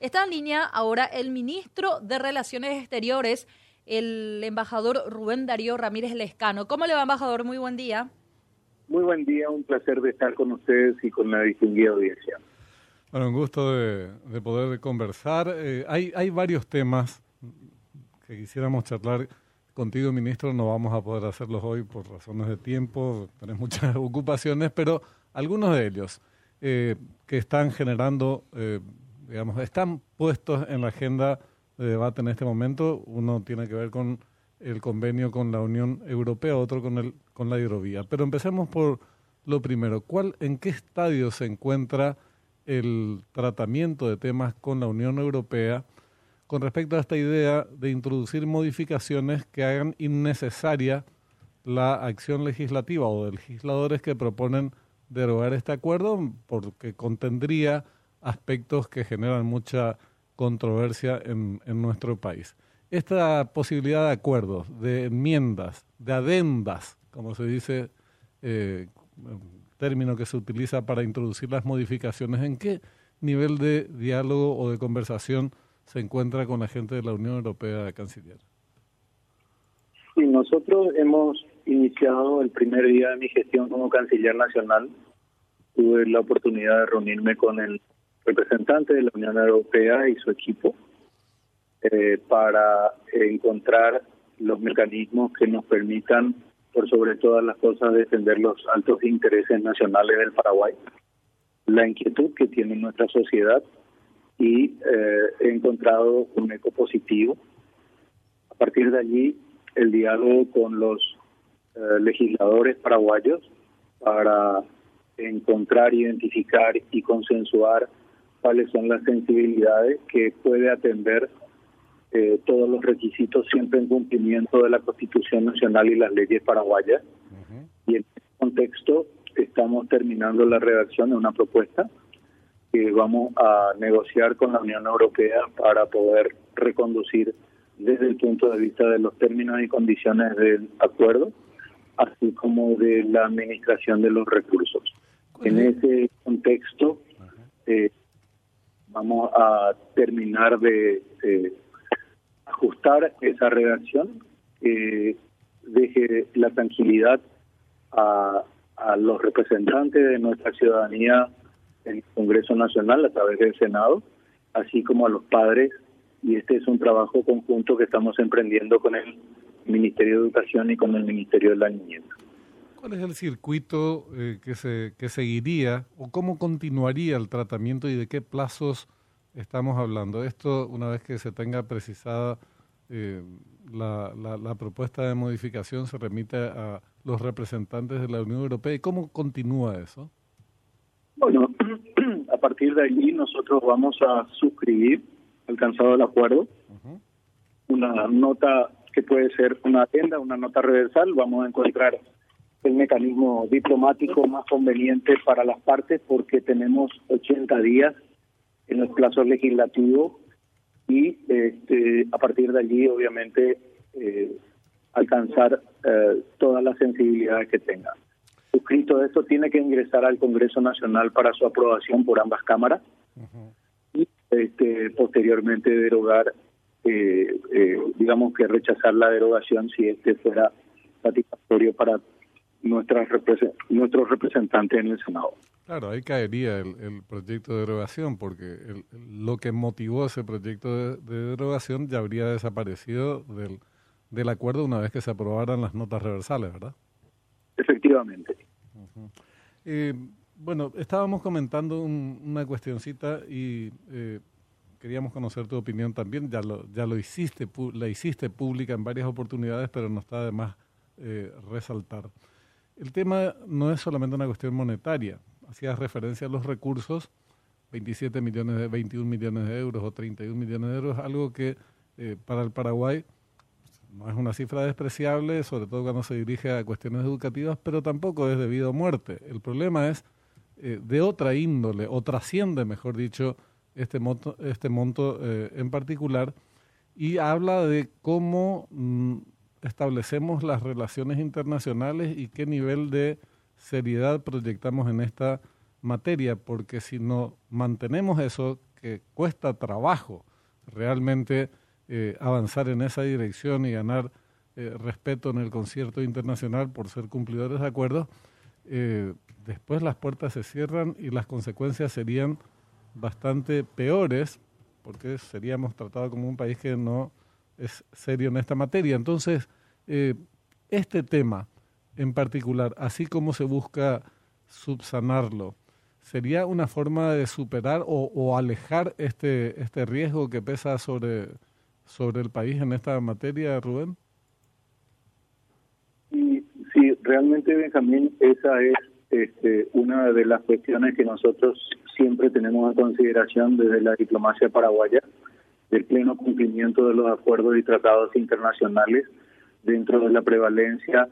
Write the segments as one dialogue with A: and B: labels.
A: Está en línea ahora el ministro de Relaciones Exteriores, el embajador Rubén Darío Ramírez Lescano. ¿Cómo le va, embajador? Muy buen día.
B: Muy buen día, un placer de estar con ustedes y con la distinguida audiencia.
C: Bueno, un gusto de, poder conversar. Eh, hay, hay varios temas que quisiéramos charlar contigo, ministro. No vamos a poder hacerlos hoy por razones de tiempo, tenés muchas ocupaciones, pero algunos de ellos eh, que están generando eh, digamos, están puestos en la agenda de debate en este momento. Uno tiene que ver con el convenio con la Unión Europea, otro con, el, con la hidrovía. Pero empecemos por lo primero. ¿Cuál, ¿En qué estadio se encuentra el tratamiento de temas con la Unión Europea con respecto a esta idea de introducir modificaciones que hagan innecesaria la acción legislativa o de legisladores que proponen derogar este acuerdo porque contendría aspectos que generan mucha controversia en, en nuestro país. Esta posibilidad de acuerdos, de enmiendas, de adendas, como se dice, eh, término que se utiliza para introducir las modificaciones, ¿en qué nivel de diálogo o de conversación se encuentra con la gente de la Unión Europea Canciller?
B: Sí, nosotros hemos iniciado el primer día de mi gestión como canciller nacional. Tuve la oportunidad de reunirme con el representante de la Unión Europea y su equipo eh, para encontrar los mecanismos que nos permitan, por sobre todas las cosas, defender los altos intereses nacionales del Paraguay, la inquietud que tiene nuestra sociedad y eh, he encontrado un eco positivo. A partir de allí, el diálogo con los eh, legisladores paraguayos para encontrar, identificar y consensuar cuáles son las sensibilidades que puede atender eh, todos los requisitos siempre en cumplimiento de la Constitución Nacional y las leyes paraguayas. Y en este contexto estamos terminando la redacción de una propuesta que vamos a negociar con la Unión Europea para poder reconducir desde el punto de vista de los términos y condiciones del acuerdo, así como de la administración de los recursos. En ese contexto, eh, vamos a terminar de ajustar esa redacción que deje la tranquilidad a, a los representantes de nuestra ciudadanía en el Congreso Nacional a través del Senado, así como a los padres, y este es un trabajo conjunto que estamos emprendiendo con el Ministerio de Educación y con el Ministerio de la Niñez.
C: ¿Cuál es el circuito eh, que, se, que seguiría o cómo continuaría el tratamiento y de qué plazos estamos hablando? Esto, una vez que se tenga precisada eh, la, la, propuesta de modificación, se remite a los representantes de la Unión Europea. ¿Y cómo continúa eso?
B: Bueno, a partir de allí nosotros vamos a suscribir, alcanzado el acuerdo, una nota que puede ser una agenda, una nota reversal, vamos a encontrar el mecanismo diplomático más conveniente para las partes porque tenemos 80 días en los plazos legislativos y este, a partir de allí obviamente eh, alcanzar eh, todas las sensibilidades que tenga. Suscrito esto tiene que ingresar al Congreso Nacional para su aprobación por ambas cámaras y este, posteriormente derogar, eh, digamos que rechazar la derogación si este fuera satisfactorio para nuestras nuestros representantes en el Senado.
C: Claro, ahí caería el, proyecto de derogación, porque lo que motivó ese proyecto de, derogación ya habría desaparecido del, del acuerdo una vez que se aprobaran las notas reversales, ¿verdad?
B: Efectivamente.
C: Eh, bueno, estábamos comentando una cuestioncita y eh, queríamos conocer tu opinión también. Ya lo, ya lo hiciste, la hiciste pública en varias oportunidades, pero no está de más eh, resaltar. El tema no es solamente una cuestión monetaria. Hacías referencia a los recursos, 27 millones de 21 millones de euros o 31 millones de euros, algo que eh, para el Paraguay no es una cifra despreciable, sobre todo cuando se dirige a cuestiones educativas, pero tampoco es debido a muerte. El problema es eh, de otra índole, o trasciende, mejor dicho, este monto, este monto eh, en particular, y habla de cómo mm, establecemos las relaciones internacionales y qué nivel de seriedad proyectamos en esta materia, porque si no mantenemos eso, que cuesta trabajo realmente eh, avanzar en esa dirección y ganar eh, respeto en el concierto internacional por ser cumplidores de acuerdos, eh, después las puertas se cierran y las consecuencias serían bastante peores porque seríamos tratados como un país que no es serio en esta materia. Entonces, este tema en particular, así como se busca subsanarlo, ¿sería una forma de superar o, alejar este, este riesgo que pesa sobre, sobre el país en esta materia, Rubén?
B: Y, sí, realmente, Benjamín, esa es este, una de las cuestiones que nosotros siempre tenemos en consideración desde la diplomacia paraguaya, del pleno cumplimiento de los acuerdos y tratados internacionales dentro de la prevalencia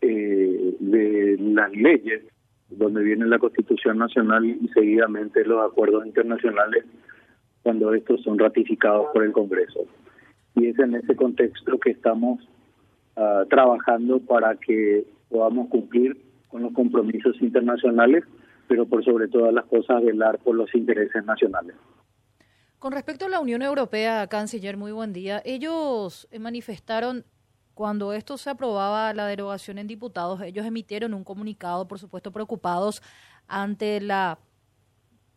B: eh, de las leyes, donde viene la Constitución Nacional y seguidamente los acuerdos internacionales cuando estos son ratificados por el Congreso. Y es en ese contexto que estamos uh, trabajando para que podamos cumplir con los compromisos internacionales, pero por sobre todas las cosas velar por los intereses nacionales.
A: Con respecto a la Unión Europea, canciller, muy buen día. Ellos manifestaron cuando esto se aprobaba la derogación en diputados, ellos emitieron un comunicado, por supuesto, preocupados ante la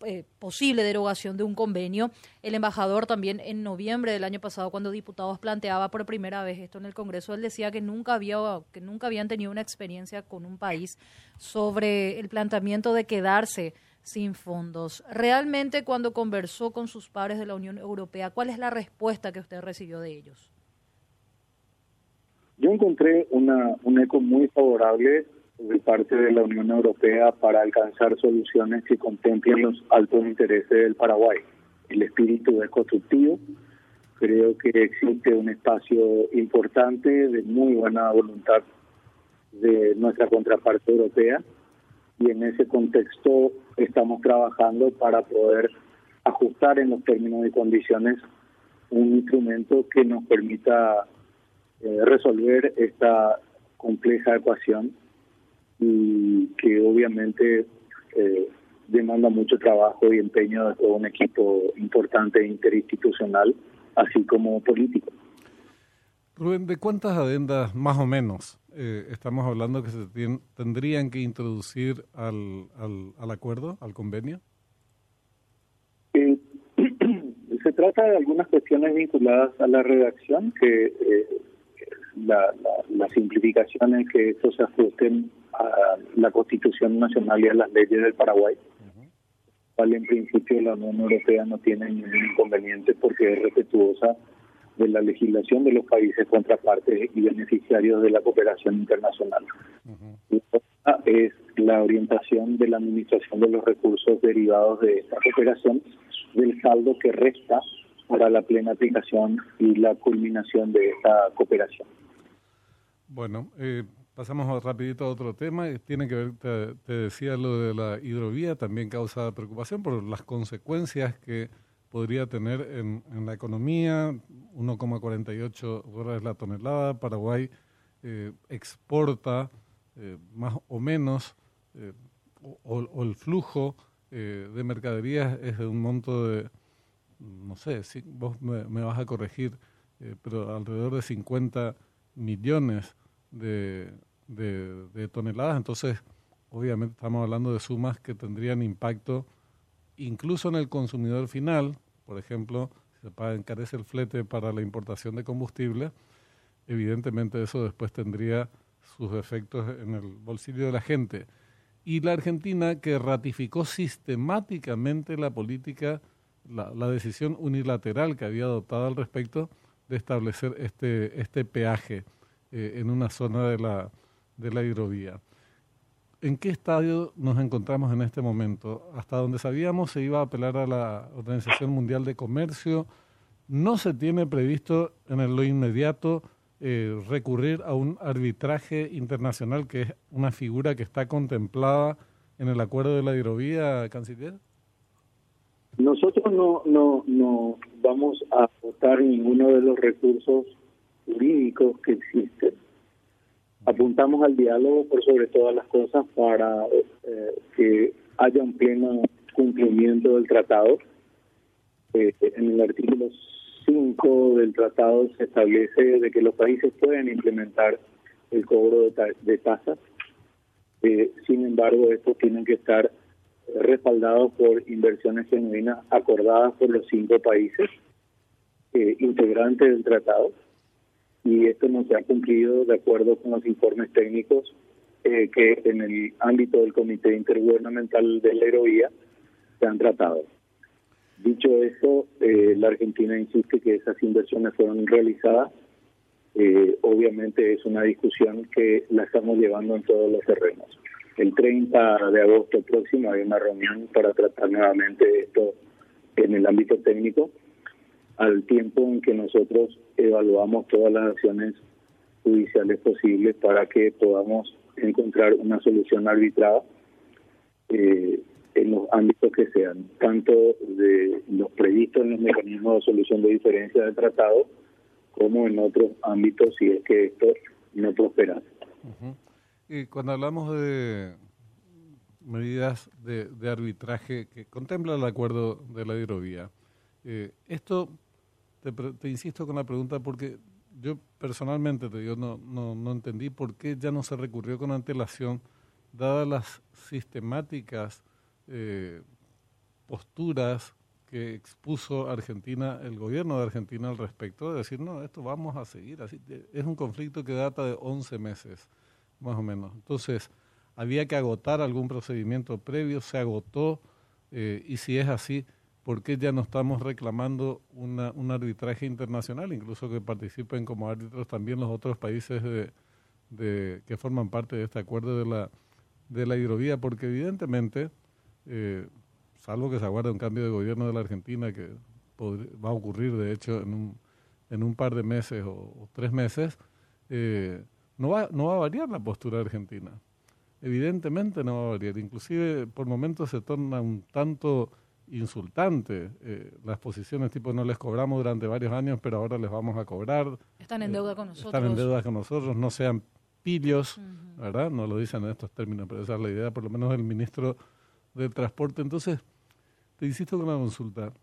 A: eh, posible derogación de un convenio. El embajador también en noviembre del año pasado, cuando diputados planteaba por primera vez esto en el Congreso, él decía que nunca había que nunca habían tenido una experiencia con un país sobre el planteamiento de quedarse sin fondos. Realmente, cuando conversó con sus pares de la Unión Europea, ¿cuál es la respuesta que usted recibió de ellos?
B: Yo encontré una, un eco muy favorable de parte de la Unión Europea para alcanzar soluciones que contemplen los altos intereses del Paraguay. El espíritu es constructivo. Creo que existe un espacio importante de muy buena voluntad de nuestra contraparte europea y en ese contexto estamos trabajando para poder ajustar en los términos y condiciones un instrumento que nos permita eh, resolver esta compleja ecuación y que obviamente eh, demanda mucho trabajo y empeño de todo un equipo importante interinstitucional, así como político.
C: Rubén, ¿de cuántas adendas más o menos eh, estamos hablando que se tendrían que introducir al, al, acuerdo, al convenio?
B: Eh, se trata de algunas cuestiones vinculadas a la redacción, que la, la, simplificación es que estos se ajusten a la Constitución Nacional y a las leyes del Paraguay, cual en principio la Unión Europea no tiene ningún inconveniente porque es respetuosa de la legislación de los países contrapartes y beneficiarios de la cooperación internacional. La es la orientación de la administración de los recursos derivados de esta cooperación del saldo que resta para la plena aplicación y la culminación de esta cooperación.
C: Bueno, eh, pasamos rapidito a otro tema. Tiene que ver, te, decía lo de la hidrovía, también causa preocupación por las consecuencias que podría tener en, la economía. 1,48 dólares la tonelada. Paraguay eh, exporta eh, más o menos, o, el flujo de mercaderías es de un monto de, no sé, si vos me, me vas a corregir, pero alrededor de 50 millones de, de, toneladas. Entonces, obviamente estamos hablando de sumas que tendrían impacto incluso en el consumidor final. Por ejemplo, si se encarece el flete para la importación de combustible, evidentemente eso después tendría sus efectos en el bolsillo de la gente. Y la Argentina que ratificó sistemáticamente la política, la, la decisión unilateral que había adoptado al respecto, de establecer este, este peaje eh, en una zona de la, de la hidrovía. ¿En qué estadio nos encontramos en este momento? Hasta donde sabíamos se iba a apelar a la Organización Mundial de Comercio. No se tiene previsto en lo inmediato eh, recurrir a un arbitraje internacional que es una figura que está contemplada en el acuerdo de la hidrovía, canciller.
B: Nosotros no, no, no vamos a votar ninguno de los recursos jurídicos que existen. Apuntamos al diálogo por sobre todas las cosas para eh, que haya un pleno cumplimiento del tratado Eh, en el artículo 5 del tratado se establece de que los países pueden implementar el cobro de, tasas. Eh, sin embargo, estos tienen que estar respaldados por inversiones genuinas acordadas por los cinco países integrantes del tratado. Y esto no se ha cumplido de acuerdo con los informes técnicos eh, que en el ámbito del Comité Intergubernamental de la Aerovía se han tratado. Dicho esto, eh, la Argentina insiste que esas inversiones fueron realizadas. Eh, obviamente es una discusión que la estamos llevando en todos los terrenos. El 30 de agosto próximo hay una reunión para tratar nuevamente esto en el ámbito técnico, al tiempo en que nosotros evaluamos todas las acciones judiciales posibles para que podamos encontrar una solución arbitrada. Eh, en los ámbitos que sean, tanto de los previstos en los mecanismos de solución de diferencias del tratado, como en otros ámbitos si es que esto no prospera.
C: Y cuando hablamos de medidas de, arbitraje que contempla el acuerdo de la hidrovía, eh, esto, te, te, insisto con la pregunta porque yo personalmente te digo, no, no, no entendí por qué ya no se recurrió con antelación, dadas las sistemáticas eh, posturas que expuso Argentina, el gobierno de Argentina al respecto, de decir, no, esto vamos a seguir así. Es un conflicto que data de 11 meses, más o menos. Entonces, había que agotar algún procedimiento previo, se agotó, eh, y si es así, ¿por qué ya no estamos reclamando una, un arbitraje internacional, incluso que participen como árbitros también los otros países de, de, que forman parte de este acuerdo de la, de la hidrovía? Porque evidentemente eh, salvo que se aguarde un cambio de gobierno de la Argentina que va a ocurrir, de hecho, en un, en un par de meses o, tres meses, eh, no, va, no va a variar la postura argentina. Evidentemente no va a variar. Inclusive por momentos se torna un tanto insultante eh, las posiciones tipo no les cobramos durante varios años pero ahora les vamos a cobrar
A: están en deuda con nosotros
C: están en deuda con nosotros no sean pillos verdad no lo dicen en estos términos pero esa es la idea por lo menos del ministro del transporte. Entonces, te insisto con la consulta,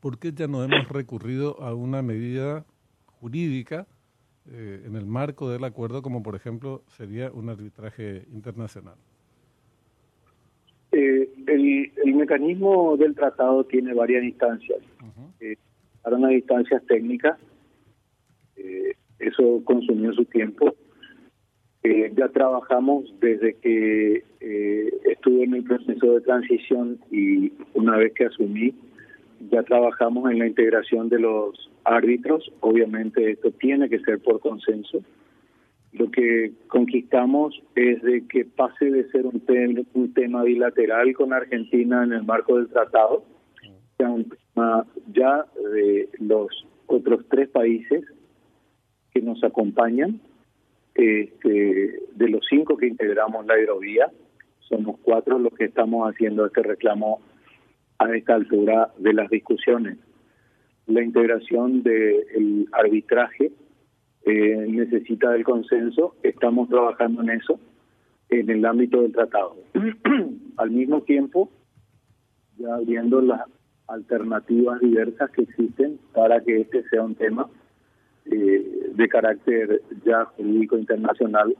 C: ¿por qué ya no hemos recurrido a una medida jurídica eh, en el marco del acuerdo, como por ejemplo sería un arbitraje internacional?
B: Eh, el, mecanismo del tratado tiene varias instancias. Eh, para unas instancias técnicas, eso consumió su tiempo eh, ya trabajamos desde que eh, estuve en el proceso de transición y una vez que asumí, ya trabajamos en la integración de los árbitros. Obviamente esto tiene que ser por consenso. Que conquistamos es de que pase de ser un, un tema bilateral con Argentina en el marco del tratado, sea un tema ya de los otros tres países que nos acompañan este, de los cinco que integramos la hidrovía, somos cuatro los que estamos haciendo este reclamo a esta altura de las discusiones. La integración del arbitraje eh, necesita del consenso, estamos trabajando en eso en el ámbito del tratado. Al mismo tiempo, ya viendo las alternativas diversas que existen para que este sea un tema eh, de carácter ya jurídico internacional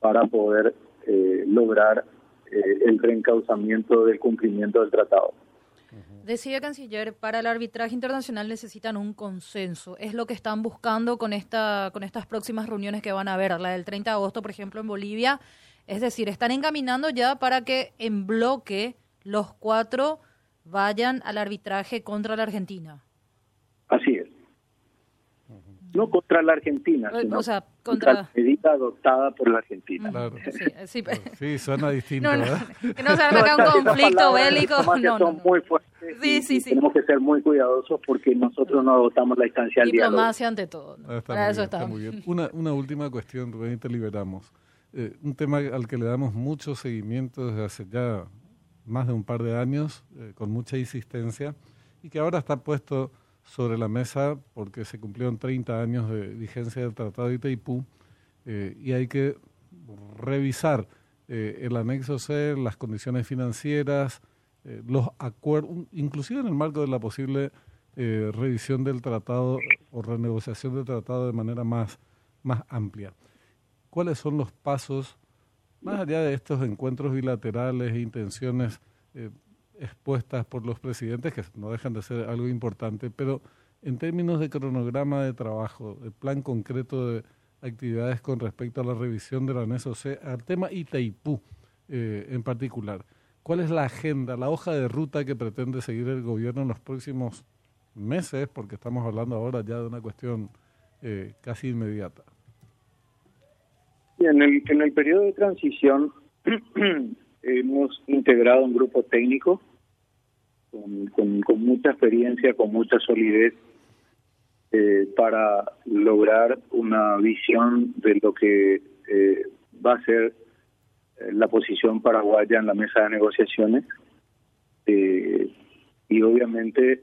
B: para poder eh, lograr eh, el reencauzamiento del cumplimiento del tratado.
A: Decía canciller, para el arbitraje internacional necesitan un consenso. Es lo que están buscando con esta con estas próximas reuniones que van a haber, la del 30 de agosto, por ejemplo, en Bolivia. Es decir, están encaminando ya para que en bloque los cuatro vayan al arbitraje contra la Argentina.
B: No contra la Argentina,
A: eh, sino
B: contra... la medida adoptada por la Argentina.
C: Sí, suena distinto,
A: Que no se haga un conflicto bélico. No,
B: son muy fuertes. Sí, sí, sí. Tenemos que ser muy cuidadosos porque nosotros no adoptamos la instancia al diálogo.
A: Diplomacia ante todo. Ah, Para eso está
C: muy bien. Una, una última cuestión, Rubén, y te liberamos. Eh, un tema al que le damos mucho seguimiento desde hace ya más de un par de años, eh, con mucha insistencia, y que ahora está puesto sobre la mesa porque se cumplieron 30 años de vigencia del Tratado de Itaipú eh, y hay que revisar eh, el anexo C, las condiciones financieras, los acuerdos, inclusive en el marco de la posible revisión del tratado o renegociación del tratado de manera más, más amplia. ¿Cuáles son los pasos, más allá de estos encuentros bilaterales e intenciones expuestas por los presidentes, que no dejan de ser algo importante, pero en términos de cronograma de trabajo, de plan concreto de actividades con respecto a la revisión de la NSOC, al tema Itaipú eh, en particular, ¿cuál es la agenda, la hoja de ruta que pretende seguir el gobierno en los próximos meses? Porque estamos hablando ahora ya de una cuestión eh, casi inmediata.
B: En el, en el periodo de transición hemos integrado un grupo técnico con, con, mucha experiencia, con mucha solidez, eh, para lograr una visión de lo que eh, va a ser eh, la posición paraguaya en la mesa de negociaciones. y obviamente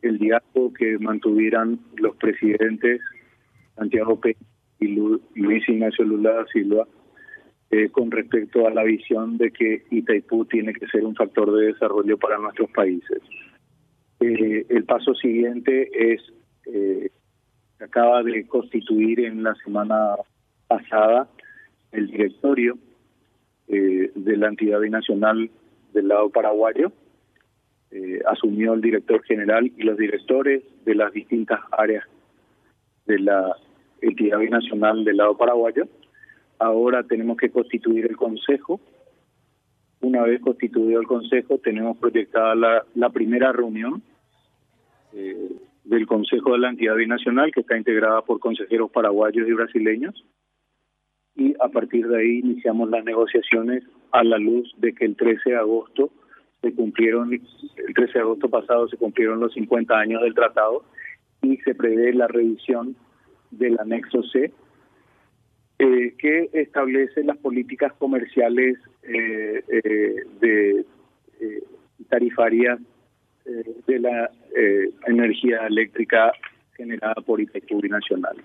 B: el diálogo que mantuvieran los presidentes Santiago Peña y Luis Ignacio Lula Silva eh, con respecto a la visión de que Itaipú tiene que ser un factor de desarrollo para nuestros países. Eh, el paso siguiente es, eh, acaba de constituir en la semana pasada el directorio de la entidad binacional del lado paraguayo. asumió el director general y los directores de las distintas áreas de la entidad binacional del lado paraguayo Ahora tenemos que constituir el Consejo. Una vez constituido el Consejo, tenemos proyectada la, primera reunión eh, del Consejo de la Entidad Binacional, que está integrada por consejeros paraguayos y brasileños. Y a partir de ahí iniciamos las negociaciones a la luz de que el 13 de agosto se cumplieron, el 13 de agosto pasado se cumplieron los 50 años del tratado y se prevé la revisión del anexo C eh, que establece las políticas comerciales eh, eh, de tarifarias de la energía eléctrica generada por Itaipú Binacional.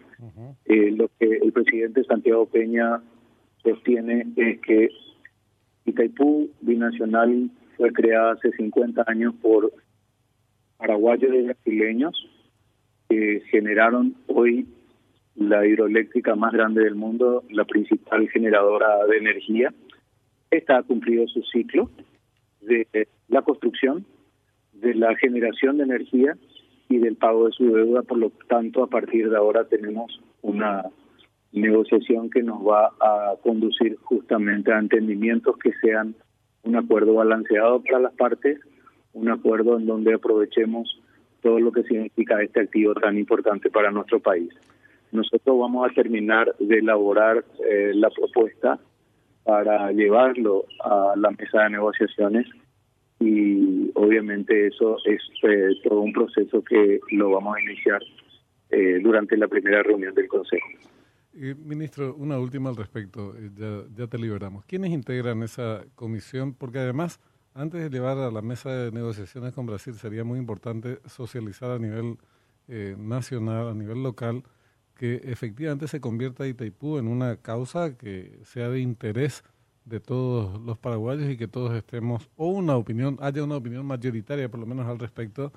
B: lo que el presidente Santiago Peña sostiene es que Itaipú Binacional fue creada hace 50 años por paraguayos y brasileños que generaron hoy la hidroeléctrica más grande del mundo, la principal generadora de energía. Esta ha cumplido su ciclo de la construcción, de la generación de energía y del pago de su deuda. Por lo tanto, a partir de ahora tenemos una negociación que nos va a conducir justamente a entendimientos que sean un acuerdo balanceado para las partes, un acuerdo en donde aprovechemos todo lo que significa este activo tan importante para nuestro país. Nosotros vamos a terminar de elaborar eh, la propuesta para llevarlo a la mesa de negociaciones y obviamente eso es eh, todo un proceso que lo vamos a iniciar eh, durante la primera reunión del Consejo.
C: ministro, una última al respecto, ya, ya te liberamos. ¿Quiénes integran esa comisión? Porque además, antes de llevar a la mesa de negociaciones con Brasil, sería muy importante socializar a nivel nacional, a nivel local, que efectivamente se convierta Itaipú en una causa que sea de interés de todos los paraguayos y que todos estemos, o una opinión, haya una opinión mayoritaria por lo menos al respecto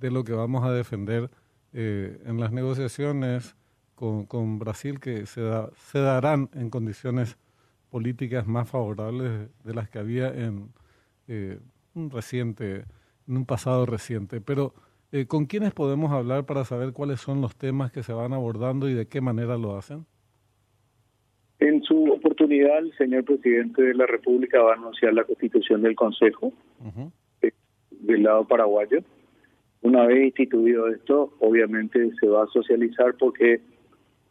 C: de lo que vamos a defender eh, en las negociaciones con, Brasil que se, da, se darán en condiciones políticas más favorables de las que había en eh, un reciente, en un pasado reciente. Pero eh, ¿Con quiénes podemos hablar para saber cuáles son los temas que se van abordando y de qué manera lo hacen?
B: En su oportunidad, el señor presidente de la República va a anunciar la constitución del Consejo eh, del lado paraguayo. Una vez instituido esto, obviamente se va a socializar porque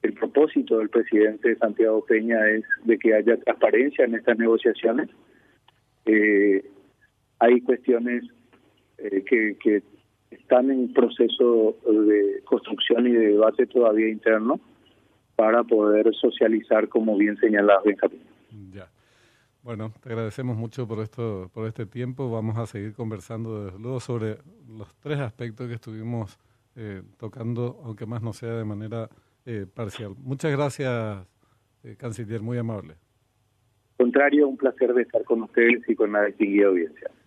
B: el propósito del presidente Santiago Peña es de que haya transparencia en estas negociaciones. Eh, hay cuestiones que, que están en proceso de construcción y de debate todavía interno para poder socializar, como bien señalaba Benjamín.
C: Ya. Bueno, te agradecemos mucho por esto, por este tiempo. Vamos a seguir conversando desde luego sobre los tres aspectos que estuvimos eh, tocando, aunque más no sea de manera eh, parcial. Muchas gracias, eh, canciller, muy amable.
B: Contrario, un placer de estar con ustedes y con la distinguida audiencia.